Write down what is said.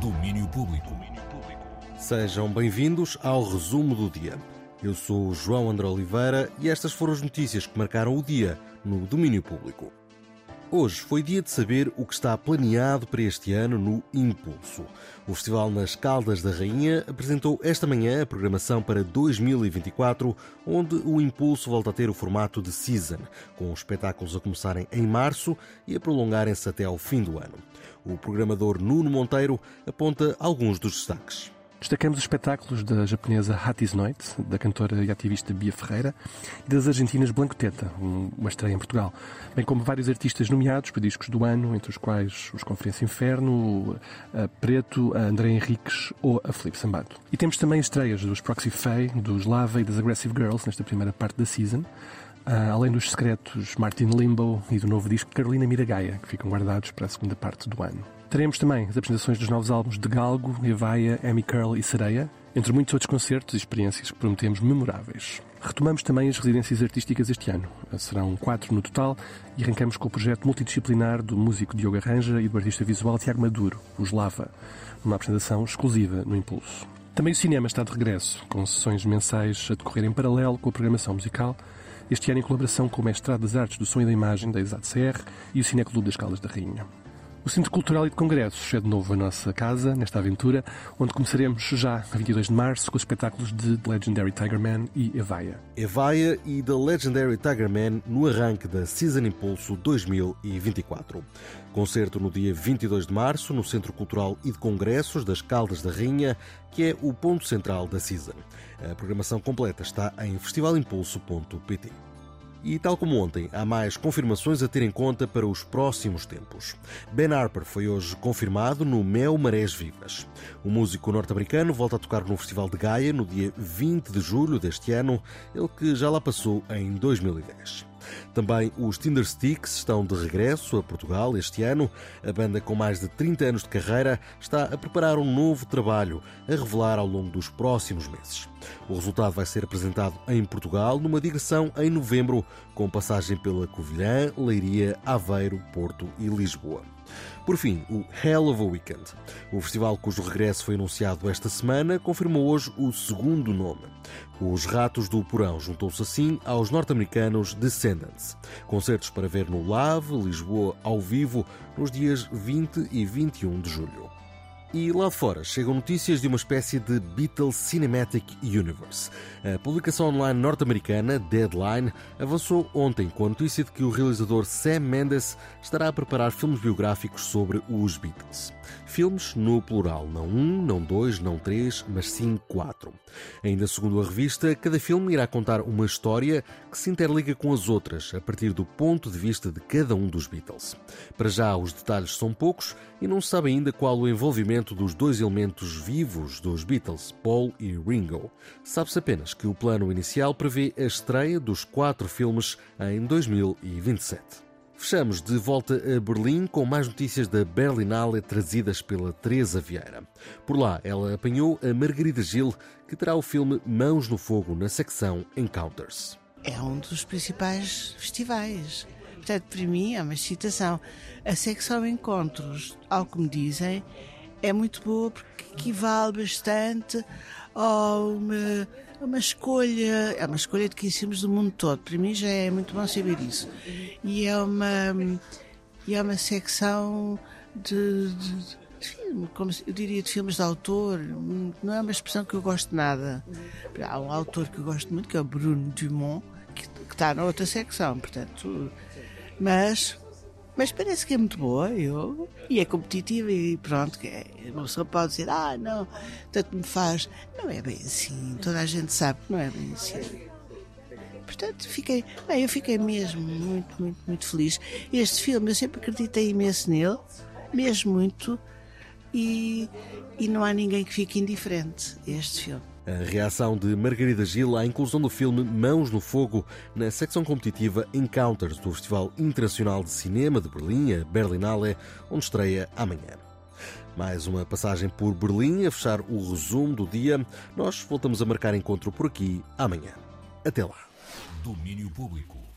Domínio Público. Sejam bem-vindos ao resumo do dia. Eu sou João André Oliveira e estas foram as notícias que marcaram o dia no domínio público. Hoje foi dia de saber o que está planeado para este ano no Impulso. O Festival nas Caldas da Rainha apresentou esta manhã a programação para 2024, onde o Impulso volta a ter o formato de season, com os espetáculos a começarem em março e a prolongarem-se até ao fim do ano. O programador Nuno Monteiro aponta alguns dos destaques. Destacamos os espetáculos da japonesa Hatis Noite, da cantora e ativista Bia Ferreira, e das argentinas Blanco Teta, uma estreia em Portugal, bem como vários artistas nomeados para discos do ano, entre os quais os Conferência Inferno, a Preto, a André Henriques ou a Felipe Sambato. E temos também estreias dos Proxy Faye, dos Lava e das Aggressive Girls nesta primeira parte da season, além dos secretos Martin Limbo e do novo disco Carolina Miragaia, que ficam guardados para a segunda parte do ano. Teremos também as apresentações dos novos álbuns de Galgo, Evaia, Amy Curl e Sereia, entre muitos outros concertos e experiências que prometemos memoráveis. Retomamos também as residências artísticas este ano. Serão quatro no total e arrancamos com o projeto multidisciplinar do músico Diogo Arranja e do artista visual Tiago Maduro, os Lava, numa apresentação exclusiva no Impulso. Também o cinema está de regresso, com sessões mensais a decorrer em paralelo com a programação musical, este ano em colaboração com o Mestrado das Artes do Som e da Imagem da ExatCR e o Cineclube das Caldas da Rainha. O Centro Cultural e de Congressos é de novo a nossa casa, nesta aventura, onde começaremos já a 22 de março com os espetáculos de The Legendary Tiger Man e Evaia. Evaia e The Legendary Tiger Man no arranque da Season Impulso 2024. Concerto no dia 22 de março no Centro Cultural e de Congressos das Caldas da Rainha, que é o ponto central da Season. A programação completa está em festivalimpulso.pt. E tal como ontem, há mais confirmações a ter em conta para os próximos tempos. Ben Harper foi hoje confirmado no Mel Marés Vivas. O músico norte-americano volta a tocar no Festival de Gaia no dia 20 de julho deste ano, ele que já lá passou em 2010. Também os Tinder Sticks estão de regresso a Portugal este ano. A banda, com mais de 30 anos de carreira, está a preparar um novo trabalho a revelar ao longo dos próximos meses. O resultado vai ser apresentado em Portugal numa digressão em novembro, com passagem pela Covilhã, Leiria, Aveiro, Porto e Lisboa. Por fim, o Hell of a Weekend. O festival cujo regresso foi anunciado esta semana confirmou hoje o segundo nome. Os Ratos do Porão juntou-se assim aos norte-americanos Descendants. Concertos para ver no Lave, Lisboa, ao vivo, nos dias 20 e 21 de julho. E lá fora chegam notícias de uma espécie de Beatles Cinematic Universe. A publicação online norte-americana Deadline avançou ontem com a notícia de que o realizador Sam Mendes estará a preparar filmes biográficos sobre os Beatles. Filmes no plural, não um, não dois, não três, mas sim quatro. Ainda segundo a revista, cada filme irá contar uma história que se interliga com as outras, a partir do ponto de vista de cada um dos Beatles. Para já, os detalhes são poucos e não se sabe ainda qual o envolvimento dos dois elementos vivos dos Beatles, Paul e Ringo. Sabe-se apenas que o plano inicial prevê a estreia dos quatro filmes em 2027. Fechamos de volta a Berlim com mais notícias da Berlinale trazidas pela Teresa Vieira. Por lá, ela apanhou a Margarida Gil, que terá o filme Mãos no Fogo na secção Encounters. É um dos principais festivais. Portanto, para mim é uma excitação. A secção Encontros, ao que me dizem, é muito boa porque equivale bastante a uma uma escolha, é uma escolha de conhecemos do mundo todo. Para mim já é muito bom saber isso. E é uma, e é uma secção de, de, de como eu diria de filmes de autor. Não é uma expressão que eu gosto nada. Há um autor que eu gosto muito, que é o Bruno Dumont, que, que está na outra secção, portanto. Mas mas parece que é muito boa eu, e é competitiva e pronto, que é, uma pessoa pode dizer, ah, não, tanto me faz. Não é bem assim, toda a gente sabe que não é bem assim. Portanto, fiquei, bem, eu fiquei mesmo muito, muito, muito feliz. Este filme, eu sempre acreditei imenso nele, mesmo muito, e, e não há ninguém que fique indiferente a este filme. A reação de Margarida Gil à inclusão do filme Mãos no Fogo na secção competitiva Encounters do Festival Internacional de Cinema de Berlim, a Berlinale, onde estreia amanhã. Mais uma passagem por Berlim a fechar o resumo do dia. Nós voltamos a marcar encontro por aqui amanhã. Até lá. Domínio Público.